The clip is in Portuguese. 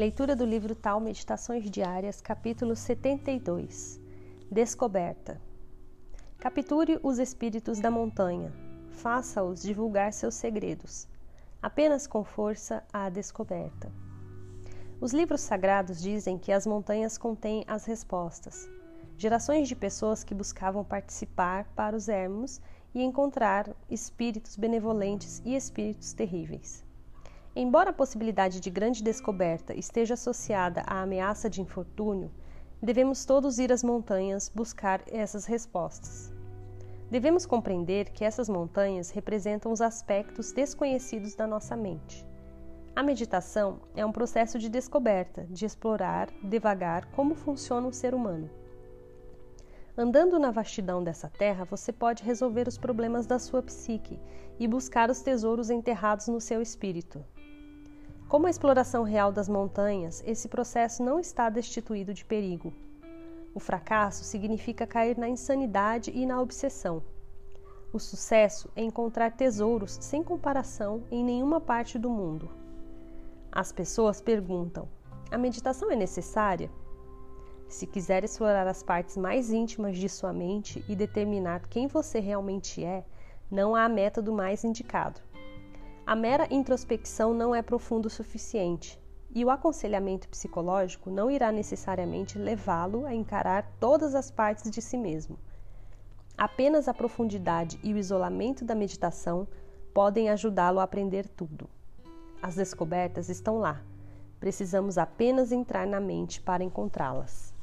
Leitura do livro Tal Meditações Diárias, capítulo 72 Descoberta. Capture os espíritos da montanha, faça-os divulgar seus segredos, apenas com força à descoberta. Os livros sagrados dizem que as montanhas contêm as respostas. Gerações de pessoas que buscavam participar para os ermos e encontrar espíritos benevolentes e espíritos terríveis. Embora a possibilidade de grande descoberta esteja associada à ameaça de infortúnio, devemos todos ir às montanhas buscar essas respostas. Devemos compreender que essas montanhas representam os aspectos desconhecidos da nossa mente. A meditação é um processo de descoberta, de explorar devagar como funciona o ser humano. Andando na vastidão dessa terra, você pode resolver os problemas da sua psique e buscar os tesouros enterrados no seu espírito. Como a exploração real das montanhas, esse processo não está destituído de perigo. O fracasso significa cair na insanidade e na obsessão. O sucesso é encontrar tesouros sem comparação em nenhuma parte do mundo. As pessoas perguntam: a meditação é necessária? Se quiser explorar as partes mais íntimas de sua mente e determinar quem você realmente é, não há método mais indicado. A mera introspecção não é profundo o suficiente, e o aconselhamento psicológico não irá necessariamente levá-lo a encarar todas as partes de si mesmo. Apenas a profundidade e o isolamento da meditação podem ajudá-lo a aprender tudo. As descobertas estão lá. Precisamos apenas entrar na mente para encontrá-las.